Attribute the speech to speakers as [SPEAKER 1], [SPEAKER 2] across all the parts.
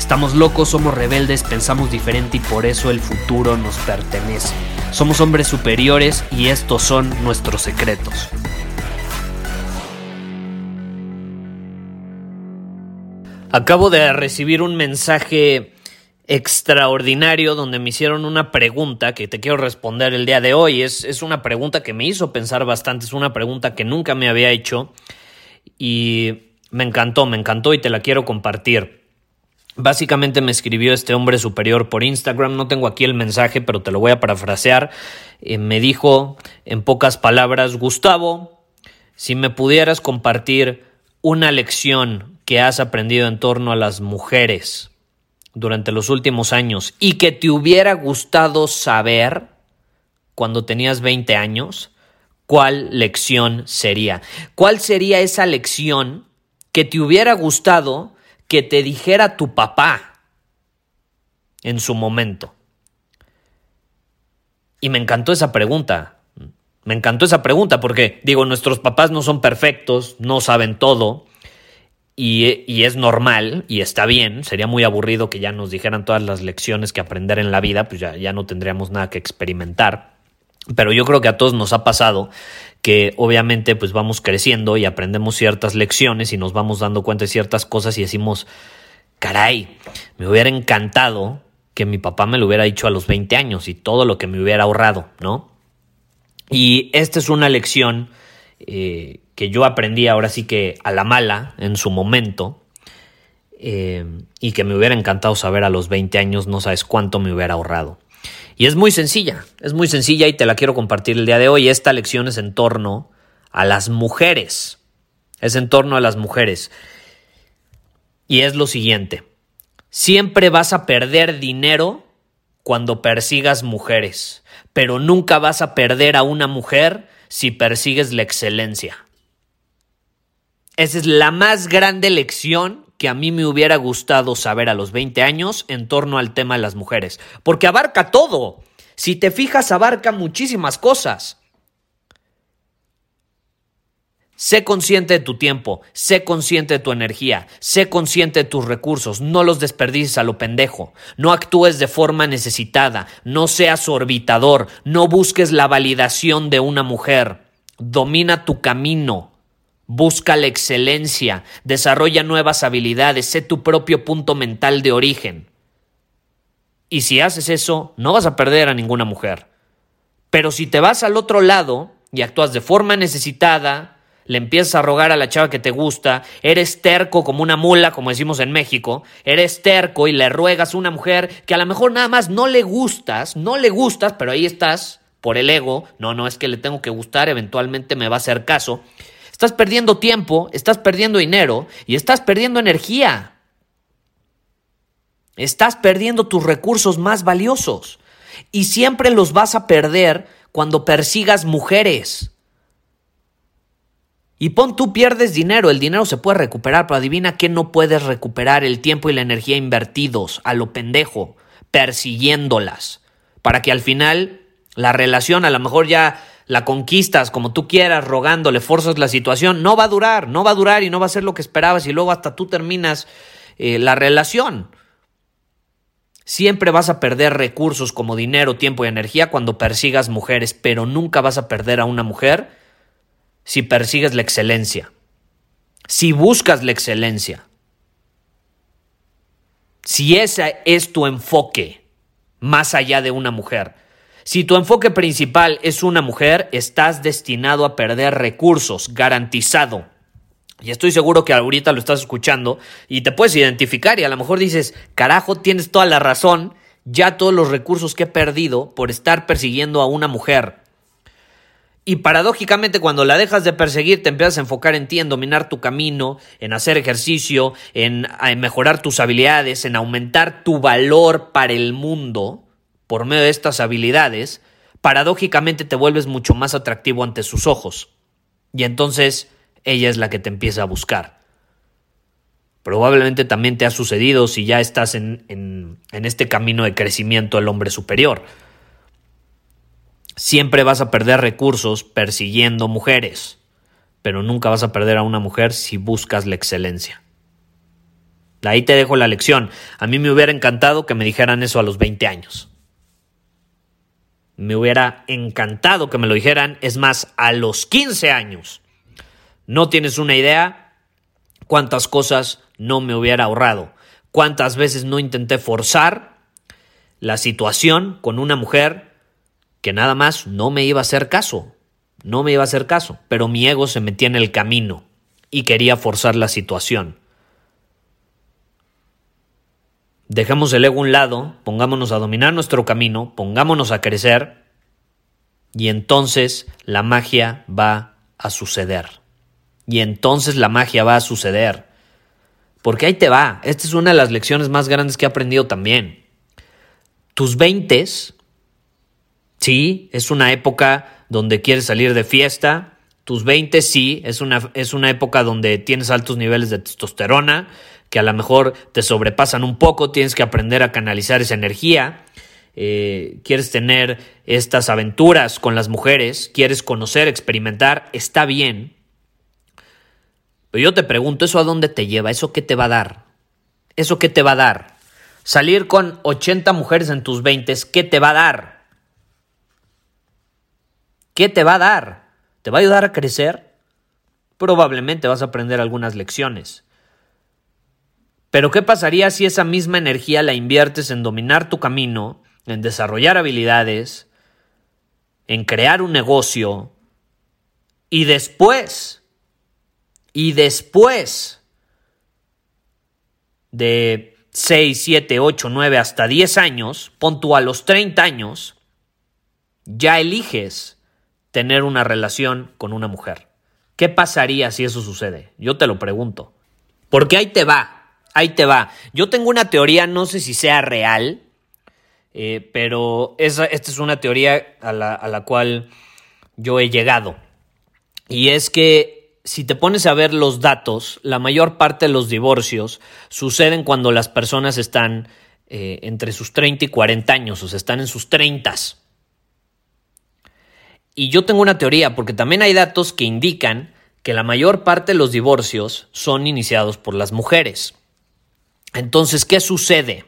[SPEAKER 1] Estamos locos, somos rebeldes, pensamos diferente y por eso el futuro nos pertenece. Somos hombres superiores y estos son nuestros secretos. Acabo de recibir un mensaje extraordinario donde me hicieron una pregunta que te quiero responder el día de hoy. Es, es, una pregunta que me hizo pensar bastante, es una pregunta que nunca me había hecho y me encantó, me encantó y te la quiero compartir. Básicamente me escribió este hombre superior por Instagram, no tengo aquí el mensaje, pero te lo voy a parafrasear. Eh, me dijo en pocas palabras, Gustavo, si me pudieras compartir una lección que has aprendido en torno a las mujeres, durante los últimos años y que te hubiera gustado saber cuando tenías 20 años, ¿cuál lección sería? ¿Cuál sería esa lección que te hubiera gustado que te dijera tu papá en su momento? Y me encantó esa pregunta. Me encantó esa pregunta porque, digo, nuestros papás no son perfectos, no saben todo, y, es normal y está bien, sería muy aburrido que ya nos dijeran todas las lecciones que aprender en la vida, pues ya, ya no tendríamos nada que experimentar. Pero yo creo que a todos nos ha pasado que obviamente pues vamos creciendo y aprendemos ciertas lecciones y nos vamos dando cuenta de ciertas cosas y decimos, caray, me hubiera encantado que mi papá me lo hubiera dicho a los 20 años y todo lo que me hubiera ahorrado, ¿no? Y esta es una lección eh, que yo aprendí ahora sí que a la mala en su momento eh, y que me hubiera encantado saber a los 20 años, no sabes cuánto me hubiera ahorrado. Y es muy sencilla, es muy sencilla y te la quiero compartir el día de hoy. Esta lección es en torno a las mujeres. Es en torno a las mujeres. Y es lo siguiente. Siempre vas a perder dinero cuando persigas mujeres, pero nunca vas a perder a una mujer si persigues la excelencia. Esa es la más grande lección que a mí me hubiera gustado saber a los 20 años en torno al tema de las mujeres, porque abarca todo. Si te fijas, abarca muchísimas cosas. Sé consciente de tu tiempo, sé consciente de tu energía, sé consciente de tus recursos, no los desperdicies a lo pendejo, no actúes de forma necesitada, no seas orbitador, no busques la validación de una mujer, domina tu camino, Busca la excelencia, desarrolla nuevas habilidades, sé tu propio punto mental de origen. Y si haces eso, no vas a perder a ninguna mujer. Pero si te vas al otro lado y actúas de forma necesitada, le empiezas a rogar a la chava que te gusta, eres terco como una mula, como decimos en México, eres terco y le ruegas a una mujer que a lo mejor nada más no le gustas, no le gustas, pero ahí estás por el ego, no, no es que le tengo que gustar, eventualmente me va a hacer caso. Estás perdiendo tiempo, estás perdiendo dinero y estás perdiendo energía. Estás perdiendo tus recursos más valiosos y siempre los vas a perder cuando persigas mujeres. Y pon tú pierdes dinero, el dinero se puede recuperar, pero adivina que no puedes recuperar el tiempo y la energía invertidos a lo pendejo, persiguiéndolas, para que al final la relación a lo mejor ya la conquistas como tú quieras, rogándole, forzas la situación, no va a durar, no va a durar y no va a ser lo que esperabas y luego hasta tú terminas eh, la relación. Siempre vas a perder recursos como dinero, tiempo y energía cuando persigas mujeres, pero nunca vas a perder a una mujer si persigues la excelencia, si buscas la excelencia, si ese es tu enfoque más allá de una mujer. Si tu enfoque principal es una mujer, estás destinado a perder recursos, garantizado. Y estoy seguro que ahorita lo estás escuchando y te puedes identificar y a lo mejor dices, carajo, tienes toda la razón, ya todos los recursos que he perdido por estar persiguiendo a una mujer. Y paradójicamente cuando la dejas de perseguir te empiezas a enfocar en ti, en dominar tu camino, en hacer ejercicio, en, mejorar tus habilidades, en aumentar tu valor para el mundo por medio de estas habilidades, paradójicamente te vuelves mucho más atractivo ante sus ojos. Y entonces ella es la que te empieza a buscar. Probablemente también te ha sucedido si ya estás en, en este camino de crecimiento del hombre superior. Siempre vas a perder recursos persiguiendo mujeres, pero nunca vas a perder a una mujer si buscas la excelencia. De ahí te dejo la lección. A mí me hubiera encantado que me dijeran eso a los 20 años. Me hubiera encantado que me lo dijeran, es más, a los 15 años. No tienes una idea cuántas cosas no me hubiera ahorrado, cuántas veces no intenté forzar la situación con una mujer que nada más no me iba a hacer caso, no me iba a hacer caso, pero mi ego se metía en el camino y quería forzar la situación. Dejemos el ego a un lado, pongámonos a dominar nuestro camino, pongámonos a crecer y entonces la magia va a suceder. Y entonces la magia va a suceder. Porque ahí te va. Esta es una de las lecciones más grandes que he aprendido también. Tus veintes Sí, es una época donde quieres salir de fiesta. Tus 20 sí, es una, es una época donde tienes altos niveles de testosterona, que a lo mejor te sobrepasan un poco, tienes que aprender a canalizar esa energía. Eh, quieres tener estas aventuras con las mujeres, quieres conocer, experimentar, está bien. Pero yo te pregunto, ¿eso a dónde te lleva? ¿Eso qué te va a dar? ¿Eso qué te va a dar? Salir con 80 mujeres en tus 20, ¿qué te va a dar? ¿Qué te va a dar? ¿Te va a ayudar a crecer? Probablemente vas a aprender algunas lecciones. Pero ¿qué pasaría si esa misma energía la inviertes en dominar tu camino, en desarrollar habilidades, en crear un negocio y después, y después de 6, 7, 8, 9 hasta 10 años, pon tú a los 30 años, ya eliges tener una relación con una mujer. ¿Qué pasaría si eso sucede? Yo te lo pregunto. Porque ahí te va, ahí te va. Yo tengo una teoría, no sé si sea real, eh, pero esta es una teoría a la, cual yo he llegado. Y es que si te pones a ver los datos, la mayor parte de los divorcios suceden cuando las personas están eh, entre sus 30 y 40 años, o sea, están en sus 30. Y yo tengo una teoría, porque también hay datos que indican que la mayor parte de los divorcios son iniciados por las mujeres. Entonces, ¿qué sucede?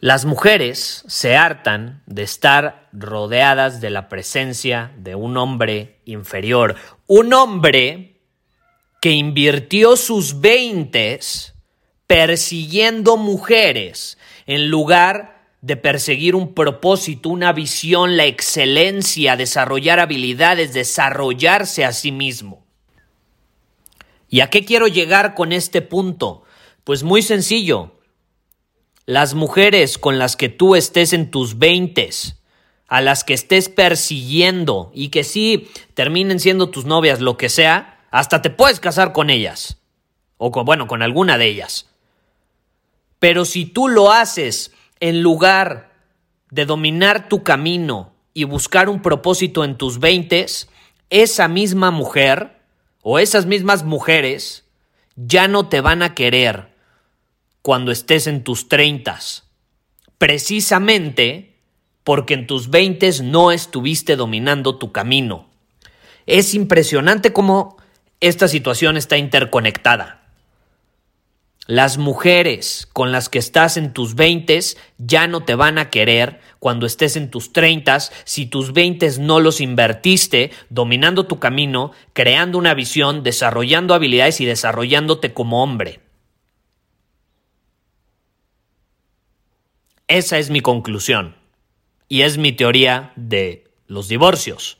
[SPEAKER 1] Las mujeres se hartan de estar rodeadas de la presencia de un hombre inferior, un hombre que invirtió sus veintes persiguiendo mujeres en lugar de perseguir un propósito, una visión, la excelencia, desarrollar habilidades, desarrollarse a sí mismo. ¿Y a qué quiero llegar con este punto? Pues muy sencillo. Las mujeres con las que tú estés en tus veintes, a las que estés persiguiendo y que sí terminen siendo tus novias, lo que sea, hasta te puedes casar con ellas. O bueno, con alguna de ellas. Pero si tú lo haces en lugar de dominar tu camino y buscar un propósito en tus veintes, esa misma mujer o esas mismas mujeres ya no te van a querer cuando estés en tus treintas, precisamente porque en tus veintes no estuviste dominando tu camino. Es impresionante cómo esta situación está interconectada. Las mujeres con las que estás en tus veintes ya no te van a querer cuando estés en tus treintas si tus veintes no los invertiste dominando tu camino, creando una visión, desarrollando habilidades y desarrollándote como hombre. Esa es mi conclusión y es mi teoría de los divorcios.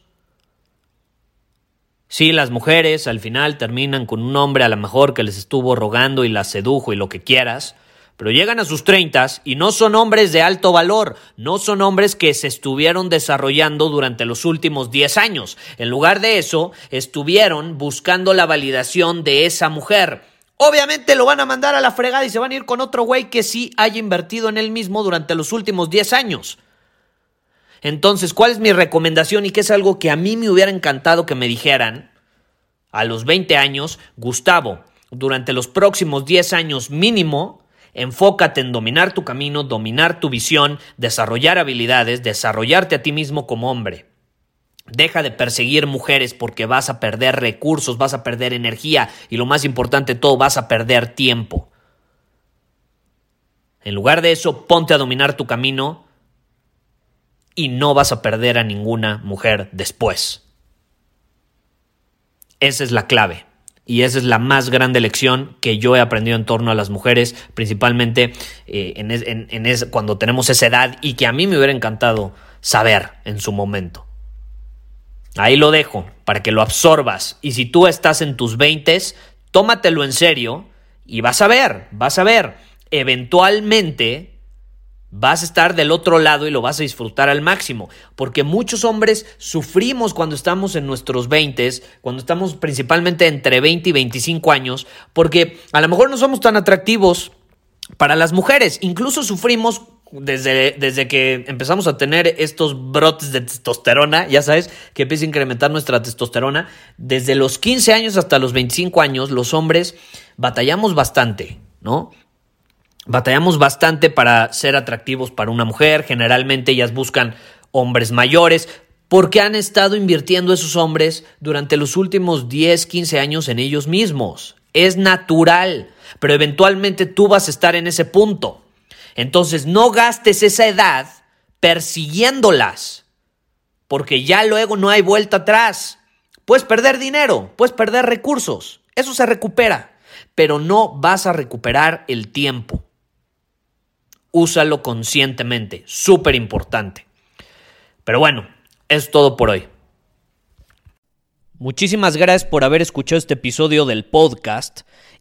[SPEAKER 1] Sí, las mujeres al final terminan con un hombre a lo mejor que les estuvo rogando y las sedujo y lo que quieras, Pero llegan a sus treintas y no son hombres de alto valor, no son hombres que se estuvieron desarrollando durante los últimos 10 años. En lugar de eso, estuvieron buscando la validación de esa mujer. Obviamente lo van a mandar a la fregada y se van a ir con otro güey que sí haya invertido en él mismo durante los últimos 10 años. Entonces, ¿cuál es mi recomendación y qué es algo que a mí me hubiera encantado que me dijeran? A los 20 años, Gustavo, durante los próximos 10 años mínimo, enfócate en dominar tu camino, dominar tu visión, desarrollar habilidades, desarrollarte a ti mismo como hombre. Deja de perseguir mujeres porque vas a perder recursos, vas a perder energía y lo más importante de todo, vas a perder tiempo. En lugar de eso, ponte a dominar tu camino y no vas a perder a ninguna mujer después. Esa es la clave. Y esa es la más grande lección que yo he aprendido en torno a las mujeres, principalmente eh, en, cuando tenemos esa edad y que a mí me hubiera encantado saber en su momento. Ahí lo dejo para que lo absorbas. Y si tú estás en tus veintes, tómatelo en serio y vas a ver, vas a ver. Eventualmente vas a estar del otro lado y lo vas a disfrutar al máximo, porque muchos hombres sufrimos cuando estamos en nuestros 20, cuando estamos principalmente entre 20 y 25 años, porque a lo mejor no somos tan atractivos para las mujeres, incluso sufrimos desde, desde, que empezamos a tener estos brotes de testosterona, ya sabes, que empieza a incrementar nuestra testosterona, desde los 15 años hasta los 25 años, los hombres batallamos bastante, ¿no? Batallamos bastante para ser atractivos para una mujer, generalmente ellas buscan hombres mayores, porque han estado invirtiendo esos hombres durante los últimos 10, 15 años en ellos mismos. Es natural, pero eventualmente tú vas a estar en ese punto. Entonces no gastes esa edad persiguiéndolas, porque ya luego no hay vuelta atrás. Puedes perder dinero, puedes perder recursos, eso se recupera, pero no vas a recuperar el tiempo úsalo conscientemente, súper importante. Pero bueno, es todo por hoy. Muchísimas gracias por haber escuchado este episodio del podcast.